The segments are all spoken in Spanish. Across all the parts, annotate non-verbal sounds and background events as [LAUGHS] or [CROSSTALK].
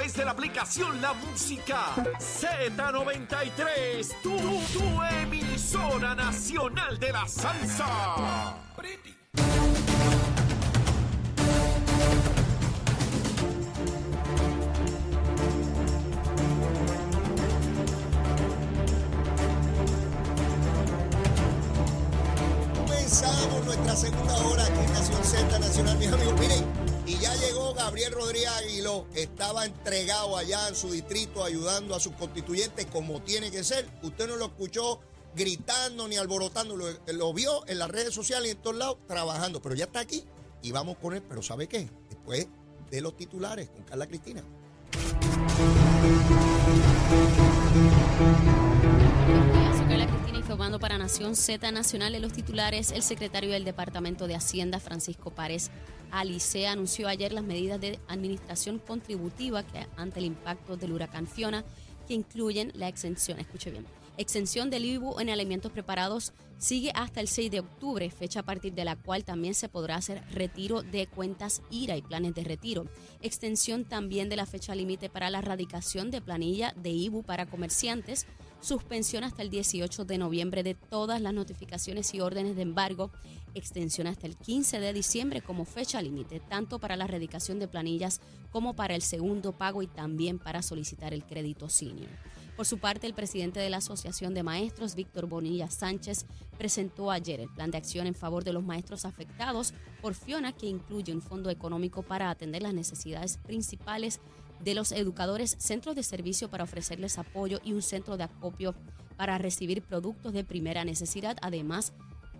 través de la aplicación La Música Z93. Tu, tu emisora nacional de la salsa. Comenzamos nuestra segunda hora aquí en Nación Z Nacional, mis amigos. Miren, Gabriel Rodríguez Aguiló. Estaba entregado allá en su distrito ayudando a sus constituyentes como tiene que ser. Usted no lo escuchó gritando ni alborotando, lo, lo vio en las redes sociales y en todos lados trabajando. Pero ya está aquí y vamos con él. Pero ¿sabe qué? Después de los titulares con Carla Cristina. Informando para Nación Z Nacional en los titulares. El secretario del Departamento de Hacienda, Francisco Párez Alice, anunció ayer las medidas de administración contributiva que ante el impacto del huracán Fiona, que incluyen la exención, escuche bien, exención del IBU en alimentos preparados sigue hasta el 6 de octubre, fecha a partir de la cual también se podrá hacer retiro de cuentas IRA y planes de retiro. Extensión también de la fecha límite para la erradicación de planilla de IBU para comerciantes, suspensión hasta el 18 de noviembre de todas las notificaciones y órdenes de embargo, extensión hasta el 15 de diciembre como fecha límite, tanto para la erradicación de planillas como para el segundo pago y también para solicitar el crédito senior. Por su parte, el presidente de la Asociación de Maestros, Víctor Bonilla Sánchez, presentó ayer el plan de acción en favor de los maestros afectados por Fiona, que incluye un fondo económico para atender las necesidades principales de los educadores, centros de servicio para ofrecerles apoyo y un centro de acopio para recibir productos de primera necesidad. Además,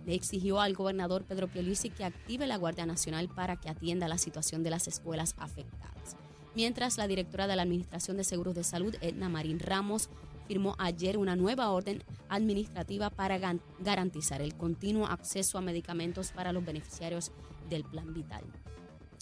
le exigió al gobernador Pedro Pierluisi que active la Guardia Nacional para que atienda la situación de las escuelas afectadas. Mientras la directora de la Administración de Seguros de Salud, Edna Marín Ramos, firmó ayer una nueva orden administrativa para garantizar el continuo acceso a medicamentos para los beneficiarios del Plan Vital.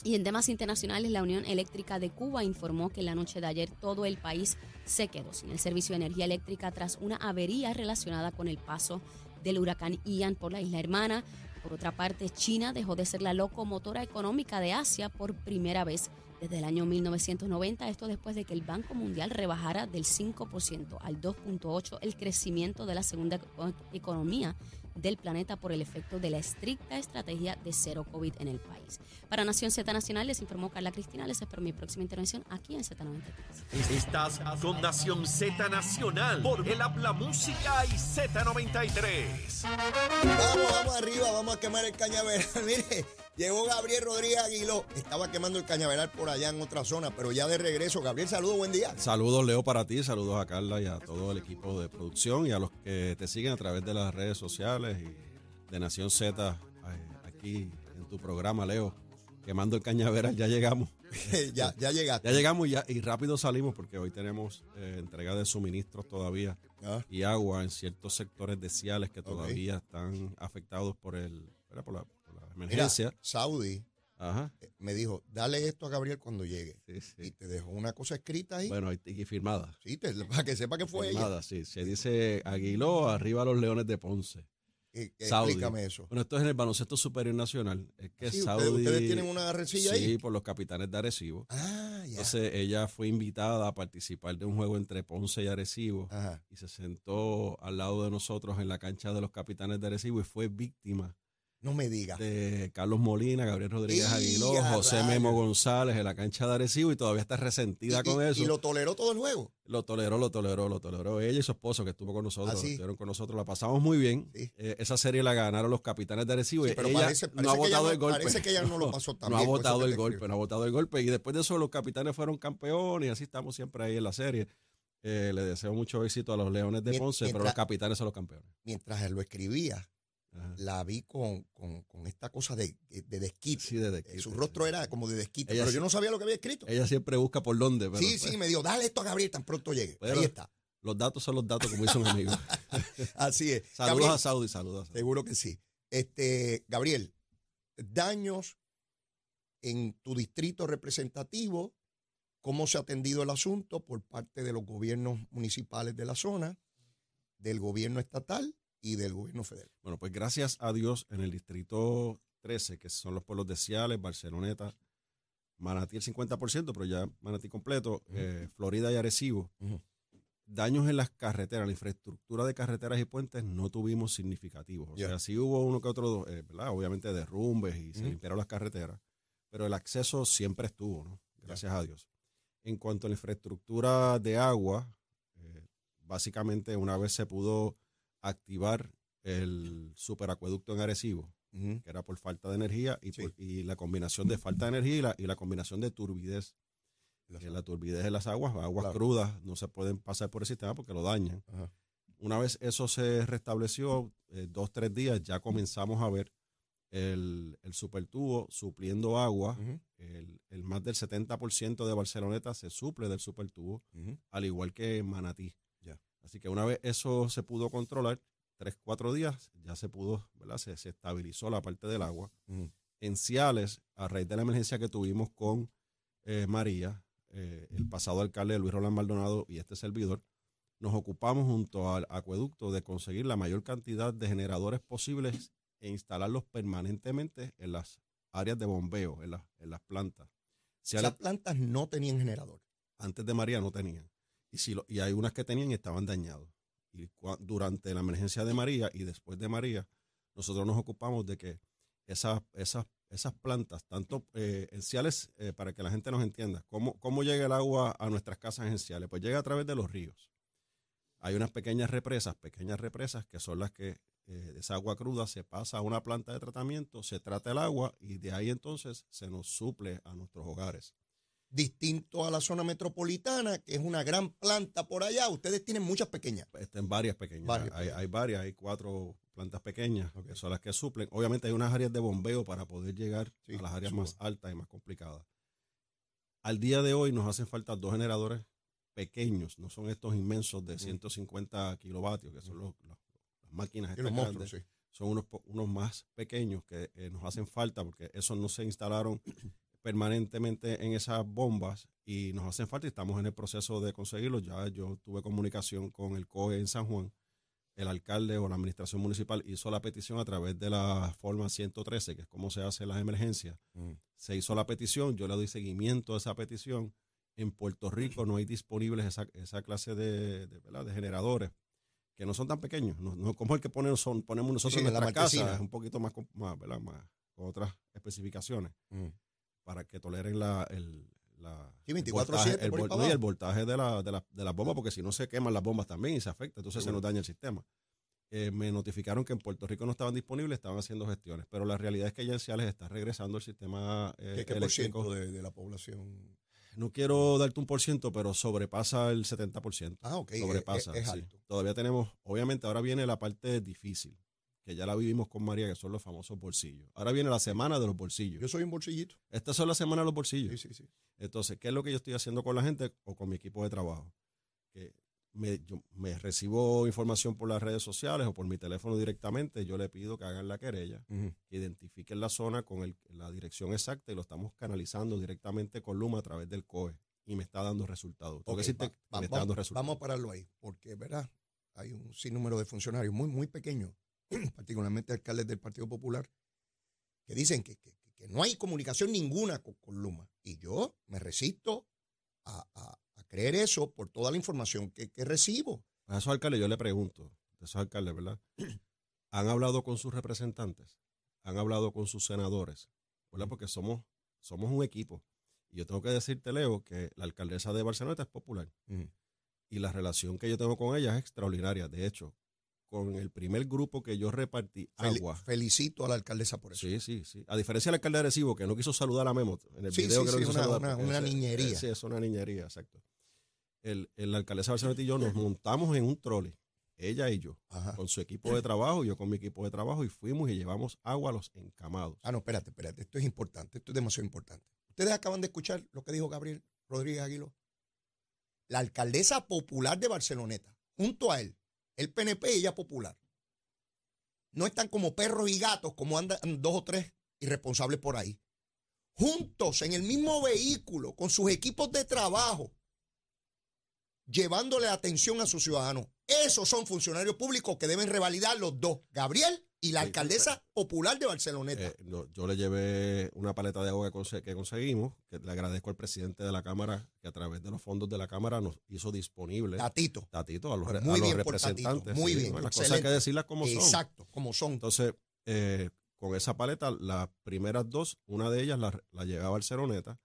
Y en temas internacionales, la Unión Eléctrica de Cuba informó que la noche de ayer todo el país se quedó sin el servicio de energía eléctrica tras una avería relacionada con el paso del huracán Ian por la isla hermana. Por otra parte, China dejó de ser la locomotora económica de Asia por primera vez desde el año 1990, esto después de que el Banco Mundial rebajara del 5% al 2.8% el crecimiento de la segunda eco- economía del planeta por el efecto de la estricta estrategia de cero COVID en el país. Para Nación Z Nacional les informó Carla Cristina, les espero mi próxima intervención aquí en Z93. Estás con Nación Z Nacional por el Habla Música y Z93. Vamos, vamos arriba, vamos a quemar el cañaveral. [LAUGHS] Mire, llegó Gabriel Rodríguez Aguiló. Estaba quemando el cañaveral por allá en otra zona, pero ya de regreso. Gabriel, saludos, buen día. Saludos, Leo, para ti, saludos a Carla y a todo el equipo de producción y a los que te siguen a través de las redes sociales y de Nación Z eh, aquí en tu programa, Leo. Quemando el cañaveral, ya llegamos. [LAUGHS] ya, ya llegaste. Ya llegamos y, ya, y rápido salimos porque hoy tenemos eh, entrega de suministros todavía Ah, y agua en ciertos sectores deciales que todavía están afectados por, el, por, la, Mira, emergencia. Saudi Ajá. eh, me dijo, dale esto a Gabriel cuando llegue. Sí, sí. Y te dejó una cosa escrita ahí. Bueno, y, y firmada. Sí, te- para que sepa que fue ella. Firmada, sí. Se dice Aguiló, arriba los Leones de Ponce. Eh, eh, Saudi. explícame eso. Bueno, esto es en el baloncesto superior nacional. Es que Sí, Saudi. ustedes, ustedes tienen una rencilla Sí, ahí. por los capitanes de Arecibo. Ah, ya. Entonces ella fue invitada a participar de un juego entre Ponce y Arecibo Ajá. y se sentó al lado de nosotros en la cancha de los capitanes de Arecibo y fue víctima No me digas. de Carlos Molina, Gabriel Rodríguez ¡Y Aguiló, José! Memo González en la cancha de Arecibo y todavía está resentida y, con y- eso. y lo toleró todo el juego. Lo toleró, lo toleró, lo toleró ella y su esposo que estuvo con nosotros, ¿Ah, sí? estuvieron con nosotros, la pasamos muy bien. Sí. Eh, esa serie la ganaron los capitanes de Arecibo Sí, pero ella parece, no ha votado no- el golpe. Parece que ella no lo [LAUGHS] pasó tan No ha bien, votado el golpe, no ha votado el golpe. Y después de eso los capitanes fueron campeones y así estamos siempre ahí en la serie. Eh, le deseo mucho éxito a los Leones de Ponce, pero los capitanes son los campeones. Mientras él lo escribía, Ajá. la vi con, con, con esta cosa de, de desquite. Sí, de Eh, desquite, Su sí. rostro era como de desquite, Ella pero yo no sabía lo que había escrito. Ella siempre busca por dónde. Pero, sí, sí, me dijo, dale esto a Gabriel tan pronto llegue. Pero- Ahí está. Los datos son los datos, como dice un amigo. [LAUGHS] Así es. saludos Gabriel, a Saudi, saludos. a Saudi. Seguro que sí. Este, Gabriel, daños en tu distrito representativo, cómo se ha atendido el asunto por parte de los gobiernos municipales de la zona, del gobierno estatal y del gobierno federal. Bueno, pues gracias a Dios en el distrito 13, que son los pueblos de Ciales, Barceloneta, Manatí el 50%, pero ya Manatí completo, eh, Florida y Arecibo. Daños en las carreteras, la infraestructura de carreteras y puentes no tuvimos significativos. O sea, sí hubo uno que otro, eh, ¿verdad? Obviamente derrumbes y se limpiaron las carreteras, pero el acceso siempre estuvo, ¿no? Gracias a Dios. En cuanto a la infraestructura de agua, eh, básicamente una vez se pudo activar el superacueducto en Arecibo, Ujú. que era por falta de energía y, Sí. por- y la combinación de falta de energía y la, y la combinación de turbidez. La- Que la turbidez de las aguas, aguas Claro. crudas, no se pueden pasar por el sistema porque lo dañan. Ajá. Una vez eso se restableció, eh, dos, tres días, ya comenzamos a ver el, el supertubo supliendo agua. El, el más del 70% de Barceloneta se suple del supertubo, al igual que Manatí. Así que una vez eso se pudo controlar, tres, cuatro días, ya se pudo, ¿verdad? Se, se estabilizó la parte del agua. En Ciales, a raíz de la emergencia que tuvimos con eh, María, eh, el pasado alcalde Luis Roland Maldonado y este servidor, nos ocupamos junto al acueducto de conseguir la mayor cantidad de generadores posibles e instalarlos permanentemente en las áreas de bombeo, en, las- en las plantas. Ciales, Esas plantas no tenían generador. antes de María no tenían. Y, si y hay unas que tenían y estaban dañados. Y durante la emergencia de María y después de María, nosotros nos ocupamos de que esas, esas, esas plantas, tanto eh, en Ciales, eh, para que la gente nos entienda, ¿cómo, ¿cómo llega el agua a nuestras casas en Ciales? Pues llega a través de los ríos. Hay unas pequeñas represas, pequeñas represas que son las que eh, esa agua cruda se pasa a una planta de tratamiento, se trata el agua y de ahí entonces se nos suple a nuestros hogares. Distinto a la zona metropolitana, que es una gran planta por allá. Ustedes tienen muchas pequeñas. Están varias pequeñas. Varias hay, varias, hay cuatro plantas pequeñas que son las que suplen. Obviamente hay unas áreas de bombeo para poder llegar Sí, a las áreas más altas y más complicadas. Al día de hoy nos hacen falta dos generadores pequeños, no son estos inmensos de 150 kilovatios, que son los- los- las máquinas estas monstruos, grandes. sí. Son unos, unos más pequeños que eh, nos hacen falta porque esos no se instalaron permanentemente en esas bombas y nos hacen falta y estamos en el proceso de conseguirlos. Ya yo tuve comunicación con el COE en San Juan. El alcalde o la administración municipal hizo la petición a través de la forma 113, que es como se hace las emergencias. Mm. Se hizo la petición, yo le doy seguimiento a esa petición. En Puerto Rico no hay disponibles esa, esa clase de, de, de generadores que no son tan pequeños. No, no como el que ponen, son, ponemos nosotros Sí, en nuestra casa, es un poquito más, con- más, ¿verdad? más con otras especificaciones Mm. Para que toleren la, el, la, Sí, el 24/7 voltaje, el, no, y el voltaje de, la, de, la- de las bombas, porque si no se queman las bombas también y se afecta, entonces se nos daña el sistema. Eh, me notificaron que en Puerto Rico no estaban disponibles, estaban haciendo gestiones, pero la realidad es que ya en Ciales está regresando el sistema eh, ¿Qué, qué por eléctrico. ciento de, de la población? No quiero darte un por ciento, pero sobrepasa el 70%. Ah, ok. sobrepasa. Es, es sí. alto. Todavía tenemos, obviamente ahora viene la parte difícil, que ya la vivimos con María, que son los famosos bolsillos. Ahora viene la semana de los bolsillos. Yo soy un bolsillito. Estas son las semanas de los bolsillos. Sí, sí, sí. Entonces, ¿qué es lo que yo estoy haciendo con la gente o con mi equipo de trabajo? Que me, yo me recibo información por las redes sociales o por mi teléfono directamente, yo le pido que hagan la querella, que identifiquen la zona con el- la dirección exacta y lo estamos canalizando directamente con Luma a través del COE y me está resultados. Va- va- dando resultados. vamos a pararlo ahí, porque, ¿verdad? Hay un sinnúmero de funcionarios muy, muy pequeños, [CLEARS THROAT] particularmente alcaldes del Partido Popular, que dicen que, que- que no hay comunicación ninguna con, con Luma. Y yo me resisto a, a- a creer eso por toda la información que, que recibo. A esos alcaldes yo le pregunto, de esos alcaldes, ¿verdad? [CLEARS THROAT] ¿Han hablado con sus representantes? ¿Han hablado con sus senadores? ¿Verdad? Porque somos, somos un equipo. Y yo tengo que decirte, Leo, que la alcaldesa de Barcelona es popular. Y la relación que yo tengo con ella es extraordinaria. De hecho, con el primer grupo que yo repartí agua. Felicito a la alcaldesa por eso. Sí, sí, sí. A diferencia del alcalde de Arecibo, que no quiso saludar a Memo en el Sí, video sí, que no sí, quiso una- saludar, una- niñería. Sí, es una niñería, exacto. El, el alcaldesa de Barcelona y yo nos montamos en un trolley, ella y yo, Ajá. con su equipo de trabajo, yo con mi equipo de trabajo, y fuimos y llevamos agua a los encamados. Ah, no, espérate, espérate. Esto es importante. Esto es demasiado importante. Ustedes acaban de escuchar lo que dijo Gabriel Rodríguez Aguiló. la alcaldesa popular de Barceloneta, junto a él, el PNP y ella popular, no están como perros y gatos como andan dos o tres irresponsables por ahí. Juntos en el mismo vehículo, con sus equipos de trabajo, llevándole atención a sus ciudadanos. Esos son funcionarios públicos que deben revalidar los dos, Gabriel y la alcaldesa popular de Barceloneta. Eh, yo le llevé una paleta de agua que, conseguimos, que le agradezco al presidente de la Cámara, que a través de los fondos de la Cámara nos hizo disponible. Tatito. Tatito, a los, representantes. muy bien. las cosas hay que decirlas como son. Exacto, como son. Entonces, eh, con esa paleta, las primeras dos, una de ellas la, la llevé a Barceloneta.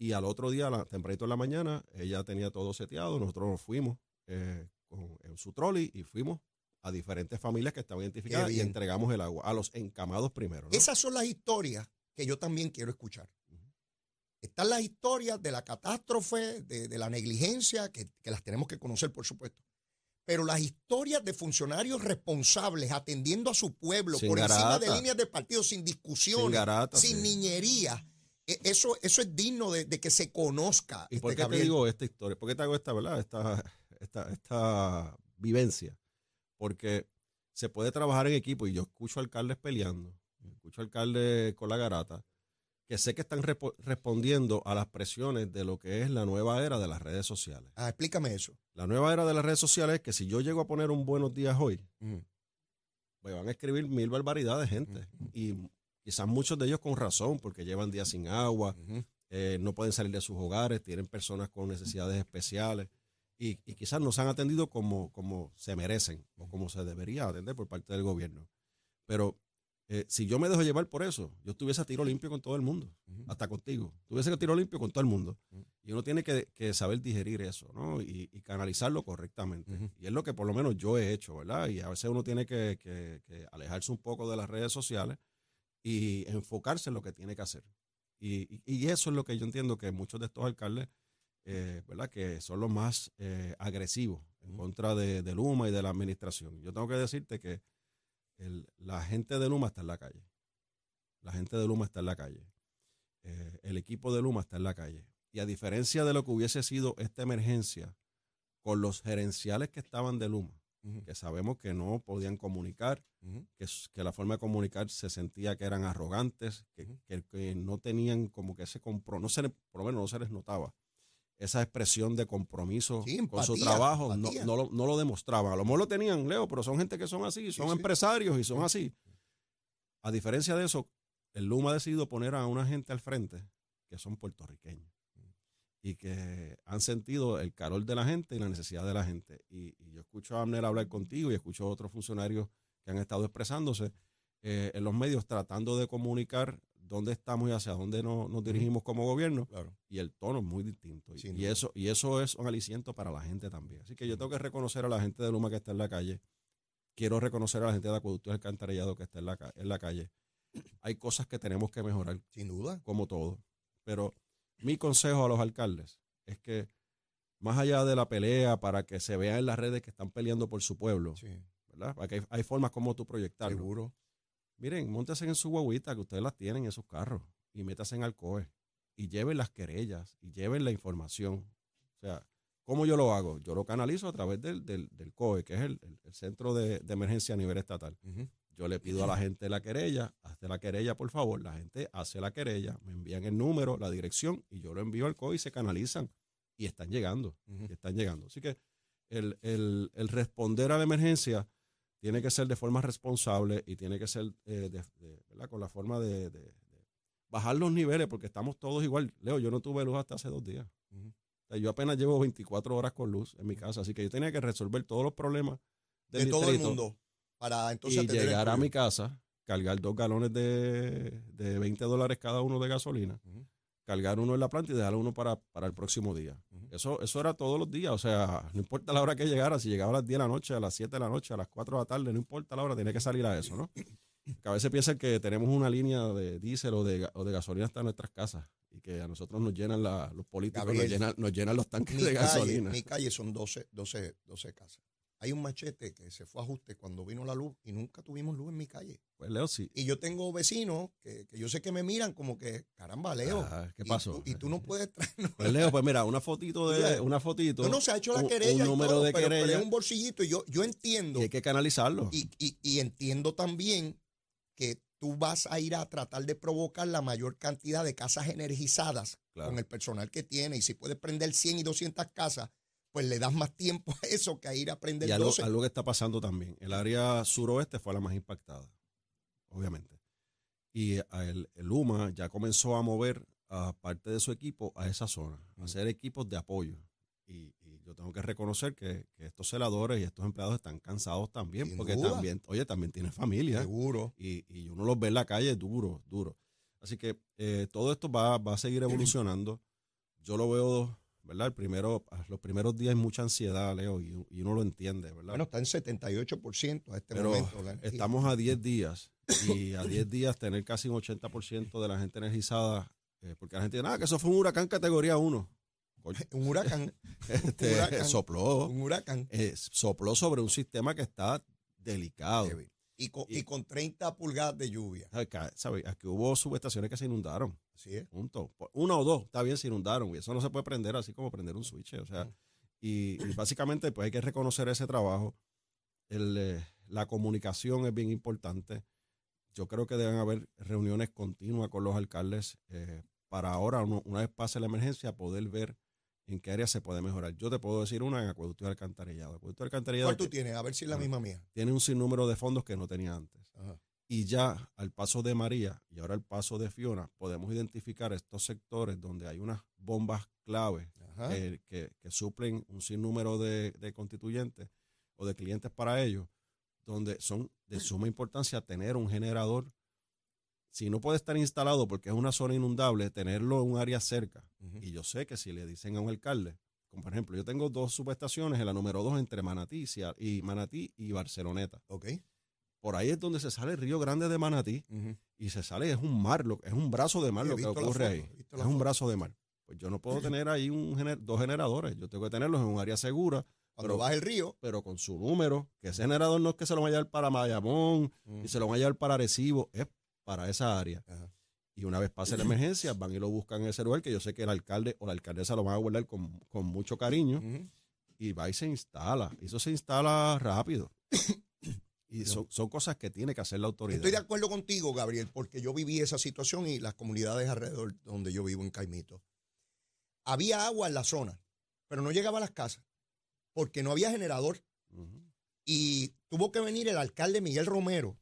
Y al otro día, la, tempranito en la mañana, ella tenía todo seteado. Nosotros nos fuimos eh, con, en su trolley y fuimos a diferentes familias que estaban identificadas y entregamos el agua a los encamados primero. Esas son las historias que yo también quiero escuchar. Están las historias de la catástrofe, de, la negligencia, que, las tenemos que conocer, por supuesto. Pero las historias de funcionarios responsables atendiendo a su pueblo por encima de líneas de partido, sin discusión, sin, niñería, e, eso, eso es digno de, que se conozca. ¿Y por este qué te digo esta historia? ¿Por qué te hago esta, verdad? Esta, esta, esta vivencia? Porque se puede trabajar en equipo y yo escucho alcaldes peleando, escucho alcaldes con la garata, que sé que están respondiendo a las presiones de lo que es la nueva era de las redes sociales. Ah, explícame eso. La nueva era de las redes sociales es que si yo llego a poner un buenos días hoy, me van a escribir mil barbaridades de gente. Y Quizás muchos de ellos con razón, porque llevan días sin agua, eh, no pueden salir de sus hogares, tienen personas con necesidades especiales y, quizás no se han atendido como, como se merecen o como se debería atender por parte del gobierno. Pero eh, si yo me dejo llevar por eso, yo estuviese a tiro limpio con todo el mundo, hasta contigo. Tuviese a tiro limpio con todo el mundo. Y uno tiene que, saber digerir eso, ¿no? Y, canalizarlo correctamente. Y es lo que por lo menos yo he hecho, ¿verdad? Y a veces uno tiene que, que alejarse un poco de las redes sociales y enfocarse en lo que tiene que hacer. Y, y, eso es lo que yo entiendo que muchos de estos alcaldes, eh, ¿verdad? Que son los más eh, agresivos en contra de, Luma y de la administración. Yo tengo que decirte que la gente de Luma está en la calle. La gente de Luma está en la calle. Eh, el equipo de Luma está en la calle. Y a diferencia de lo que hubiese sido esta emergencia con los gerenciales que estaban de Luma, que sabemos que no podían comunicar, que, que, la forma de comunicar se sentía que eran arrogantes, que, que, no tenían como que ese compromiso, no se por lo menos no se les notaba esa expresión de compromiso con su trabajo, no, no, lo, no, lo, demostraban. A lo mejor lo tenían, Leo, pero son gente que son así, son empresarios y son así. A diferencia de eso, el LUMA ha decidido poner a una gente al frente que son puertorriqueños y que han sentido el calor de la gente y la necesidad de la gente. Y, yo escucho a Abner hablar contigo y escucho a otros funcionarios que han estado expresándose eh, en los medios tratando de comunicar dónde estamos y hacia dónde nos, dirigimos como gobierno. Y el tono es muy distinto. Y, eso, y eso es un aliciento para la gente también. Así que yo tengo que reconocer a la gente de Luma que está en la calle. Quiero reconocer a la gente de Acueducto y Alcantarillado que está en la, en la calle. Hay cosas que tenemos que mejorar. Sin duda. Como todo. Pero mi consejo a los alcaldes es que más allá de la pelea para que se vea en las redes que están peleando por su pueblo, ¿verdad? Porque hay, formas como tú proyectarlo. Seguro. Miren, montense en su guaguita, que ustedes las tienen en sus carros, y métase en Alcoe, y lleven las querellas, y lleven la información. O sea, ¿cómo yo lo hago? Yo lo canalizo a través del, del, COE, que es el, centro de, emergencia a nivel estatal. Yo le pido a la gente la querella, hazte la querella, por favor. La gente hace la querella, me envían el número, la dirección y yo lo envío al COI y se canalizan. Y están llegando, están llegando. Así que el, responder a la emergencia tiene que ser de forma responsable y tiene que ser eh, con la forma de, bajar los niveles porque estamos todos igual. Leo, yo no tuve luz hasta hace dos días. yo apenas llevo 24 horas con luz en mi casa, así que yo tenía que resolver todos los problemas de todo el mundo para entonces y llegar a mi casa, cargar dos galones de, de 20 dólares cada uno de gasolina, cargar uno en la planta y dejar uno para, el próximo día. eso, eso era todos los días, o sea, [LAUGHS] no importa la hora que llegara, si llegaba a las 10 de la noche, a las 7 de la noche, a las 4 de la tarde, no importa la hora, tenía que salir a eso, ¿no? [COUGHS] Que a veces piensan que tenemos una línea de diésel o de, o de gasolina hasta nuestras casas y que a nosotros nos llenan los políticos, nos, llenan, los tanques de gasolina. Mi calle son 12, 12, 12 casas. Hay un machete que se fue a ajuste cuando vino la luz y nunca tuvimos luz en mi calle. Pues Leo, sí. Y yo tengo vecinos que, que yo sé que me miran como que, caramba, Leo. Ah, ¿Qué y pasó? tú- Y tú, no [LAUGHS] puedes traernos. Pues Leo, pues mira, una fotito de, [LAUGHS] una fotito. No, no, se ha hecho la querella Un y número todo, de pero, pero querella. es un bolsillito y yo, yo entiendo y hay que canalizarlo. y, y- y entiendo también que tú vas a ir a tratar de provocar la mayor cantidad de casas energizadas Claro. con el personal que tiene. Y si puedes prender 100 y 200 casas, pues le das más tiempo a eso que a ir a prender Y algo, 12. algo que está pasando también. El área suroeste fue la más impactada, obviamente. Y a el, el UMA ya comenzó a mover a parte de su equipo a esa zona, a hacer equipos de apoyo. Y, y yo tengo que reconocer que, que estos celadores y estos empleados están cansados también, Sin porque duda. también, oye, también tienen familia. Seguro. Y, y uno los ve en la calle duro, duro. Así que eh, todo esto va, va a seguir evolucionando. Yo lo veo, ¿verdad? El primero, los primeros días hay mucha ansiedad, Leo, y, y uno lo entiende, ¿verdad? Bueno, está en 78% a este Pero momento. la estamos a 10 días y a 10 días tener casi un 80% de la gente energizada, eh, porque la gente dice, nada, que eso fue un huracán categoría 1. Coño, [LAUGHS] Un huracán, [LAUGHS] este, huracán. sopló, un huracán. eh, sopló sobre un sistema que está delicado. débil. Y con, Y- y con 30 pulgadas de lluvia. ¿Sabes? Aquí hubo subestaciones que se inundaron. Así es. Punto. Una o dos, está bien, se inundaron. Y eso no se puede prender así como prender un switch. O sea, y, y básicamente, pues hay que reconocer ese trabajo. El, eh, la comunicación es bien importante. Yo creo que deben haber reuniones continuas con los alcaldes eh, para ahora, uno- una vez pase la emergencia, poder ver en qué área se puede mejorar. Yo te puedo decir una en acueducto y alcantarillado. Acueducto y alcantarillado ¿Cuál tú tienes? A ver si es la misma mía. tiene un sinnúmero de fondos que no tenía antes. Ajá. Y ya al paso de María y ahora al paso de Fiona, podemos identificar estos sectores donde hay unas bombas clave eh, que, que suplen un sinnúmero de, de constituyentes o de clientes para ellos, donde son de suma importancia tener un generador. Si no puede estar instalado porque es una zona inundable, tenerlo en un área cerca. Y yo sé que si le dicen a un alcalde, como por ejemplo, yo tengo dos subestaciones en la número dos entre Manatí y Manatí y Barceloneta. Ok. Por ahí es donde se sale el río grande de Manatí y se sale, es un mar, lo- es un brazo de mar Sí, lo que ocurre foto, ahí. Es un brazo de mar. Pues yo no puedo tener ahí un gener- dos generadores, yo tengo que tenerlos en un área segura, Cuando Pero- baja el río, pero con su número, que ese generador no es que se lo vaya a llevar para Mayamón y se lo vaya a llevar para Arecibo, es para esa área. Ajá. Y una vez pase la emergencia, van y lo buscan en ese lugar, que yo sé que el alcalde o la alcaldesa lo van a guardar con, con mucho cariño, y va y se instala. Y eso se instala rápido. [COUGHS] Y son, son cosas que tiene que hacer la autoridad. Estoy de acuerdo contigo, Gabriel, porque yo viví esa situación y las comunidades alrededor donde yo vivo en Caimito. Había agua en la zona, pero no llegaba a las casas porque no había generador. Y tuvo que venir el alcalde Miguel Romero,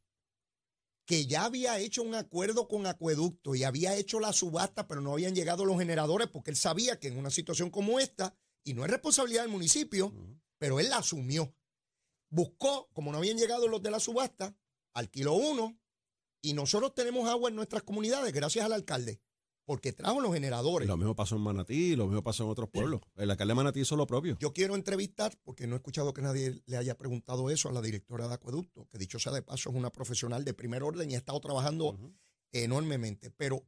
que ya había hecho un acuerdo con Acueducto y había hecho la subasta, pero no habían llegado los generadores porque él sabía que en una situación como esta, y no es responsabilidad del municipio, pero él la asumió. Buscó, como no habían llegado los de la subasta, alquiló uno y nosotros tenemos agua en nuestras comunidades gracias al alcalde, porque trajo los generadores. lo mismo pasó en Manatí, lo mismo pasó en otros pueblos. El alcalde de Manatí hizo lo propio. Yo quiero entrevistar, porque no he escuchado que nadie le haya preguntado eso a la directora de Acueducto, que dicho sea de paso es una profesional de primer orden y ha estado trabajando enormemente. Pero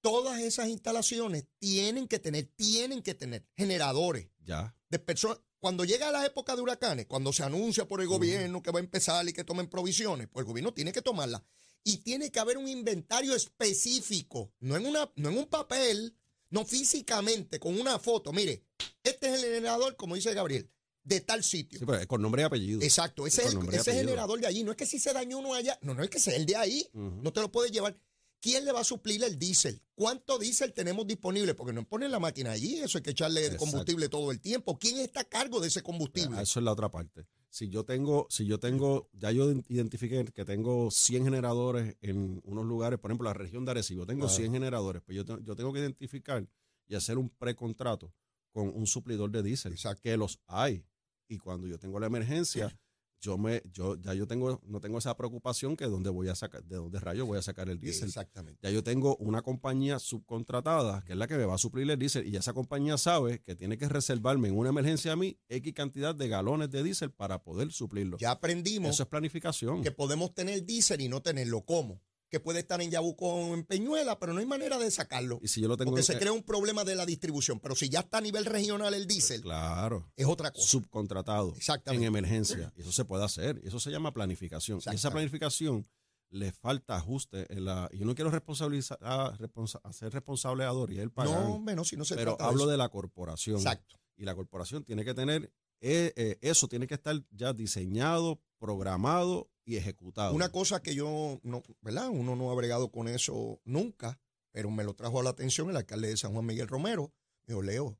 todas esas instalaciones tienen que tener, tienen que tener generadores Ya. de personas. Cuando llega la época de huracanes, cuando se anuncia por el gobierno que va a empezar y que tomen provisiones, pues el gobierno tiene que tomarlas. Y tiene que haber un inventario específico, no en, una, no en un papel, no físicamente, con una foto. Mire, este es el generador, como dice Gabriel, de tal sitio. Sí, pero es con nombre y apellido. Exacto, ese es el ese generador de allí. No es que si se dañó uno allá, no, no es que sea el de ahí. No te lo puedes llevar. ¿Quién le va a suplir el diésel? ¿Cuánto diésel tenemos disponible? Porque no ponen la máquina allí, eso hay que echarle Exacto. combustible todo el tiempo. ¿Quién está a cargo de ese combustible? Eso es la otra parte. Si yo tengo, si yo tengo, ya yo identifiqué que tengo 100 generadores en unos lugares, por ejemplo, la región de Arecibo, tengo Ajá. 100 generadores, pues yo, te- yo tengo que identificar y hacer un precontrato con un suplidor de diésel, que los hay. Y cuando yo tengo la emergencia, yo me, yo, ya yo tengo, no tengo esa preocupación que de dónde voy a sacar, de dónde rayos voy a sacar el diésel. Exactamente. Ya yo tengo una compañía subcontratada que es la que me va a suplir el diésel y esa compañía sabe que tiene que reservarme en una emergencia a mí X cantidad de galones de diésel para poder suplirlo. Ya aprendimos Eso es planificación. que podemos tener diésel y no tenerlo. ¿Cómo? Que puede estar en Yabuco o en Peñuela, pero no hay manera de sacarlo. Y si yo lo tengo Porque en- se crea un problema de la distribución. Pero si ya está a nivel regional el diésel, Claro. es otra cosa. subcontratado en Exactamente. emergencia. Y eso se puede hacer. Y eso se llama planificación. Y esa planificación le falta ajuste en la. Yo no quiero responsabilizar, a- responsa- hacer responsable a Dori, él paga. No, menos si no se pero trata hablo de, de, la corporación. Exacto. Y la corporación tiene que tener. eh, eh, eso tiene que estar ya diseñado, programado y ejecutado. Una cosa que yo, no, ¿verdad? Uno no ha bregado con eso nunca, pero me lo trajo a la atención el alcalde de San Juan Miguel Romero. Me dijo, Leo,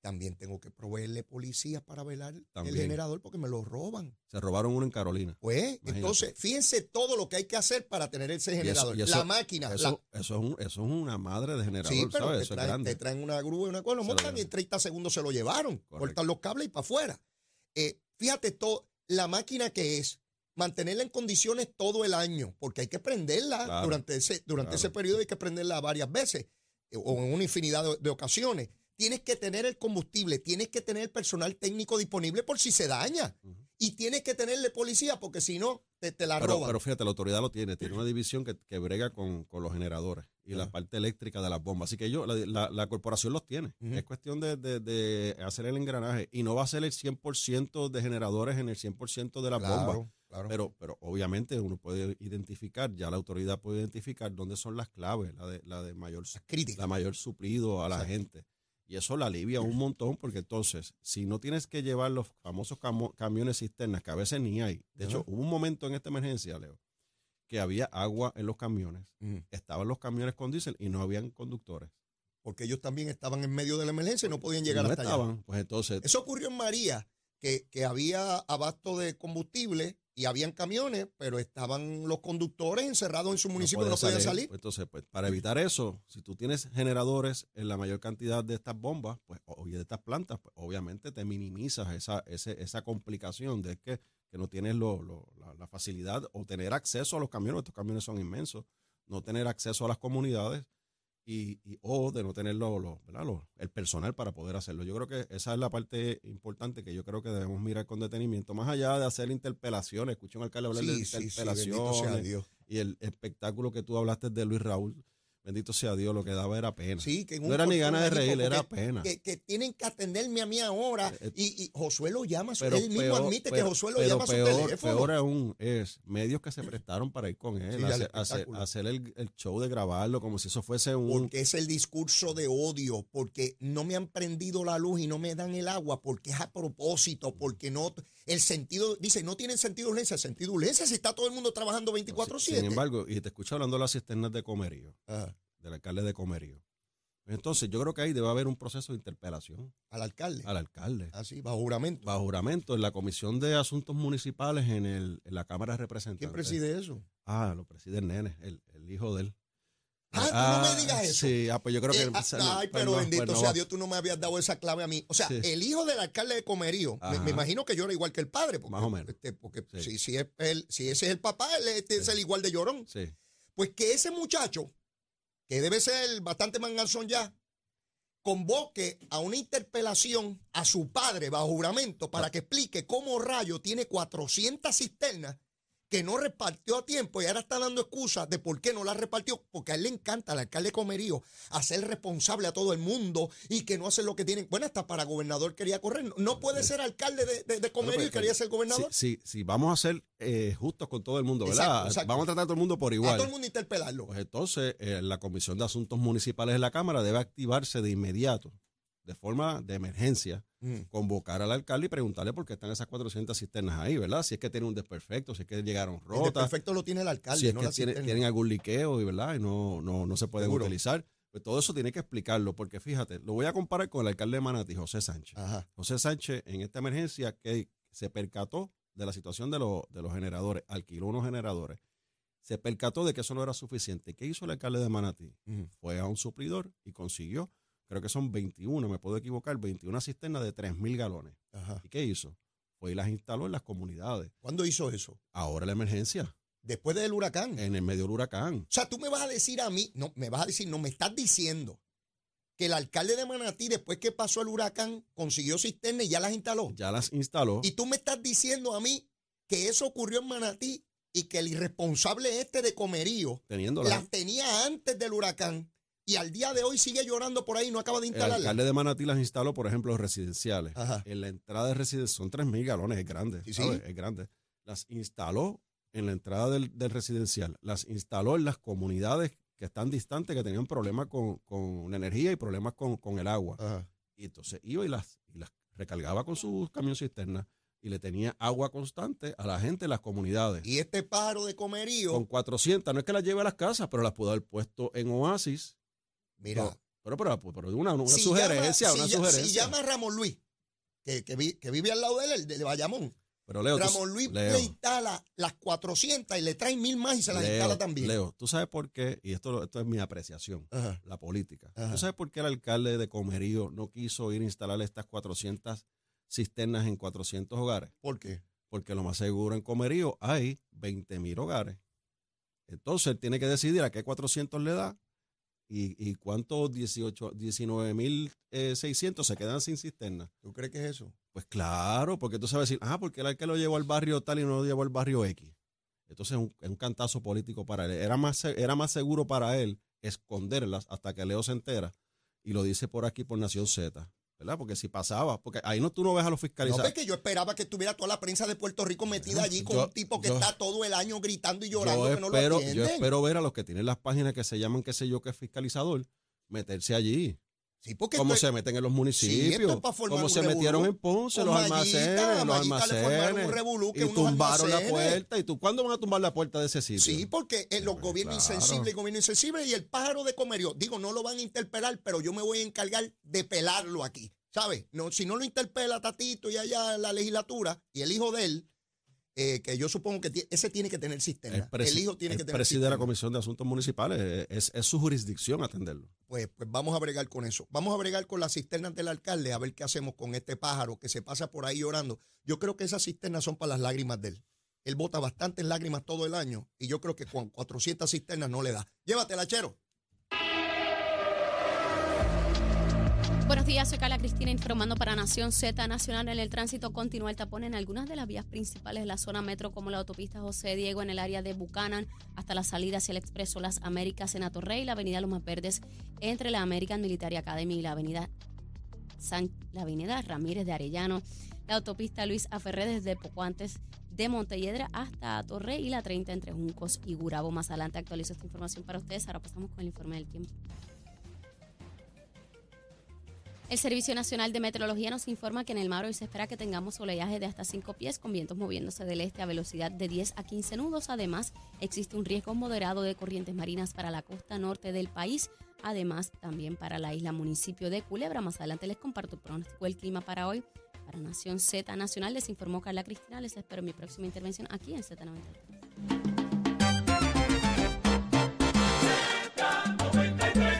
también tengo que proveerle policías para velar También. el generador porque me lo roban. Se robaron uno en Carolina. Pues, Imagínate. entonces, fíjense todo lo que hay que hacer para tener ese Y eso- generador. y eso- la máquina, la- Eso, eso, es un- eso es una madre de generador, Sí, pero ¿sabes? te Eso es traen, grande. te traen una grúa y una cosa, lo montan y en llevan. 30 segundos se lo llevaron. Correcto. Cortan los cables y para afuera. Eh, fíjate, todo, la máquina que es, mantenerla en condiciones todo el año, porque hay que prenderla Claro, durante, ese, durante claro. ese periodo, hay que prenderla varias veces eh, o en una infinidad de, de ocasiones. Tienes que tener el combustible, tienes que tener el personal técnico disponible por si se daña. Y tienes que tenerle policía, porque si no, te, te la Pero, roban. pero fíjate, la autoridad lo tiene, tiene una división que, que brega con, con los generadores y la parte eléctrica de las bombas. Así que yo, la, la- la corporación los tiene. Es cuestión de, de- de hacer el engranaje y no va a ser el 100% de generadores en el 100% de las bombas. Claro. Pero, pero obviamente uno puede identificar, ya la autoridad puede identificar dónde son las claves, la de, la de mayor, crítica. la mayor suplido a la Exacto. gente. Y eso la alivia un montón porque entonces, si no tienes que llevar los famosos camo- camiones cisternas, que a veces ni hay. De hecho, hubo un momento en esta emergencia, Leo, que había agua en los camiones, estaban los camiones con diésel y no habían conductores. Porque ellos también estaban en medio de la emergencia y no podían llegar no hasta allá. estaban, pues entonces, Eso ocurrió en María, que, que había abasto de combustible y habían camiones, pero estaban los conductores encerrados en su municipio, no podían salir. Pues entonces, pues, para evitar eso, si tú tienes generadores en la mayor cantidad de estas bombas, pues, o de estas plantas, pues obviamente te minimizas esa, ese- esa complicación de que, que no tienes lo- lo- la, la facilidad o tener acceso a los camiones, estos camiones son inmensos, no tener acceso a las comunidades y, y- o de no tener lo- lo- lo- el personal para poder hacerlo. Yo creo que esa es la parte importante que yo creo que debemos mirar con detenimiento, más allá de hacer interpelaciones, escuché a un alcalde hablar de Sí, sí, sí, interpelaciones y el espectáculo que tú hablaste de Luis Raúl, bendito sea Dios, lo que daba era pena. Sí, que en un no era ni ganas de reír, era pena. Que, que tienen que atenderme a mí ahora. Eh, eh, y, y Josué lo llama, Pero él mismo peor- admite que pero- Josué lo pero llama a su peor, teléfono. peor aún es medios que se prestaron para ir con él, Sí, hacer, hacer- espectáculo. hacer el, el show de grabarlo como si eso fuese un... Porque es el discurso de odio, porque no me han prendido la luz y no me dan el agua, porque es a propósito, porque no, el sentido, dice, no tienen sentido de urgencia, sentido de urgencia si está todo el mundo trabajando Sin 24-7. embargo, y te escucho hablando de las cisternas de Comerío, Ajá, del alcalde de Comerío. Entonces, yo creo que ahí debe haber un proceso de interpelación al alcalde, al alcalde. así, bajo juramento. Bajo juramento en la Comisión de Asuntos Municipales en, el, en la Cámara de Representantes. ¿Quién preside eso? Ah, lo preside el nene, el, el hijo de él. Ah, tú no me digas eso. Sí, ah, pues yo creo que... Eh, ah, ay, pues pero no, bendito pues no sea. Dios, tú no me habías dado esa clave a mí. O sea, Sí. el hijo del alcalde de Comerío, me, imagino que llora igual que el padre. Porque, Más o menos. este, porque Sí. si, si, es él- si ese es el papá, él es, el igual de llorón. Sí, Pues que ese muchacho, que debe ser bastante manganzón ya, convoque a una interpelación a su padre bajo juramento para que explique cómo Rayo tiene 400 cisternas que no repartió a tiempo y ahora está dando excusas de por qué no las repartió, porque a él le encanta, al alcalde Comerío, hacer responsable a todo el mundo y que no hace lo que tienen. Bueno, hasta para gobernador quería correr. No puede ser alcalde de, de- de Comerío y quería ser gobernador. sí, sí, vamos a ser eh, justos con todo el mundo, ¿verdad? Exacto, exacto. Vamos a tratar a todo el mundo por A igual. todo el mundo interpelarlo. Pues entonces, eh, la Comisión de Asuntos Municipales de la Cámara debe activarse de inmediato, de forma de emergencia, Mm. convocar al alcalde y preguntarle por qué están esas 400 cisternas ahí, ¿verdad? Si es que tienen un desperfecto, si es que llegaron El rotas, perfecto lo tiene el alcalde, si es no que tiene- tienen algún liqueo, y ¿verdad? Y no, no, no se pueden Seguro. utilizar. Pues todo eso tiene que explicarlo, porque fíjate, lo voy a comparar con el alcalde de Manatí, José Sánchez. Ajá. José Sánchez, en esta emergencia, que se percató de la situación de, los- de los generadores, alquiló unos generadores, se percató de que eso no era suficiente. ¿Qué hizo el alcalde de Manatí? Fue a un suplidor y consiguió, creo que son 21, me puedo equivocar, 21 cisternas de 3.000 galones. Ajá. ¿Y qué hizo? Fue y las instaló en las comunidades. ¿Cuándo hizo eso? Ahora la emergencia, Después del huracán. en el medio del huracán. O sea, tú me vas a decir a mí, no, me vas a decir, no, me estás diciendo que el alcalde de Manatí, después que pasó el huracán, consiguió cisternas y ya las instaló. Ya las instaló. Y tú me estás diciendo a mí que eso ocurrió en Manatí y que el irresponsable este de Comerío las tenía antes del huracán y al día de hoy sigue llorando por ahí no acaba de El instalarla. alcalde de Manatí las instaló, por ejemplo, residenciales. Ajá. En la entrada de residenciales, son 3.000 galones, es grande. Sí, ¿sabes? sí. Es grande. Las instaló en la entrada del, del residencial. Las instaló en las comunidades que están distantes, que tenían problemas con, con la energía y problemas con, con el agua. Ajá. Y entonces iba y las, y las recargaba con sus camión cisterna y le tenía agua constante a la gente en las comunidades. Y este pájaro de Comerío, Con 400, no es que las lleve a las casas, pero las pudo haber puesto en Oasis. Mira, No, pero, pero, pero una, una si sugerencia, llama, una si sugerencia. si llama a Ramón Luis, que, que, vi- que vive al lado de él, el de Bayamón, pero Leo, Ramón Luis Leo, le instala las 400 y le trae mil más y se las Leo, instala también. Leo, tú sabes por qué, y esto, esto es mi apreciación, Ajá. la política. Ajá. ¿Tú sabes por qué el alcalde de Comerío no quiso ir a instalar estas 400 cisternas en 400 hogares? ¿Por qué? Porque lo más seguro en Comerío hay 20 mil hogares. Entonces él tiene que decidir a qué 400 le da y, y cuántos 18, 19 mil eh, 600 se quedan sin cisterna. ¿Tú crees que es eso? Pues claro, porque tú sabes decir, ah, porque el alcalde lo llevó al barrio tal y no lo llevó al barrio X. Entonces es un, es un cantazo político para él. Era más, era más seguro para él esconderlas hasta que Leo se entera y lo dice por aquí por Nación Z. ¿Verdad? Porque si pasaba, porque ahí no tú no ves a los No, fiscalizadores. es que yo esperaba que estuviera toda la prensa de Puerto Rico metida allí con Yo- un tipo que yo- está todo el año gritando y llorando que no lo atienden. yo espero ver a los que tienen las páginas que se llaman, qué sé yo, que es fiscalizador, meterse allí. Sí, porque Cómo se meten en los Sí, municipios, esto es para formar cómo un se revolú. metieron en Ponce, Con los almacenes, los almacenes, revolú y tumbaron la puerta. ¿Y tú cuándo van a tumbar la puerta de ese sitio? Sí, porque eh, los Pues, gobiernos claro. insensibles y gobierno insensible y el pájaro de comerio, digo, no lo van a interpelar, pero yo me voy a encargar de pelarlo aquí, ¿sabes? No, si no lo interpela Tatito y allá en la legislatura y el hijo de él, eh, que yo supongo que ese tiene que tener cisterna. El, hijo tiene el que tener preside la cisterna. Comisión de Asuntos Municipales, eh, es, es su jurisdicción atenderlo. Pues, pues vamos a bregar con eso. Vamos a bregar con las cisternas del alcalde, a ver qué hacemos con este pájaro que se pasa por ahí llorando. Yo creo que esas cisternas son para las lágrimas de él. Él bota bastantes lágrimas todo el año y yo creo que con 400 cisternas no le da. Llévatela, chero. Buenos días, soy Carla Cristina informando para Nación Z Nacional. En el tránsito continúa el tapón en algunas de las vías principales de la zona metro, como la autopista José Diego en el área de Buchanan, hasta la salida hacia el Expreso Las Américas en Atorrey, la avenida Lomas Verdes entre la American Military Academy y la avenida, San- la avenida Ramírez de Arellano, la autopista Luis Aferré desde poco antes de Montelledra hasta Atorrey y la 30 entre Juncos y Gurabo. Más adelante actualizo esta información para ustedes. Ahora pasamos con el informe del tiempo. El Servicio Nacional de Meteorología nos informa que en el mar hoy se espera que tengamos oleaje de hasta 5 pies con vientos moviéndose del este a velocidad de 10 a 15 nudos. Además, existe un riesgo moderado de corrientes marinas para la costa norte del país. Además, también para la isla municipio de Culebra. Más adelante les comparto el pronóstico del clima para hoy. Para Nación Z Nacional les informó Carla Cristina. Les espero mi próxima intervención aquí en Z93.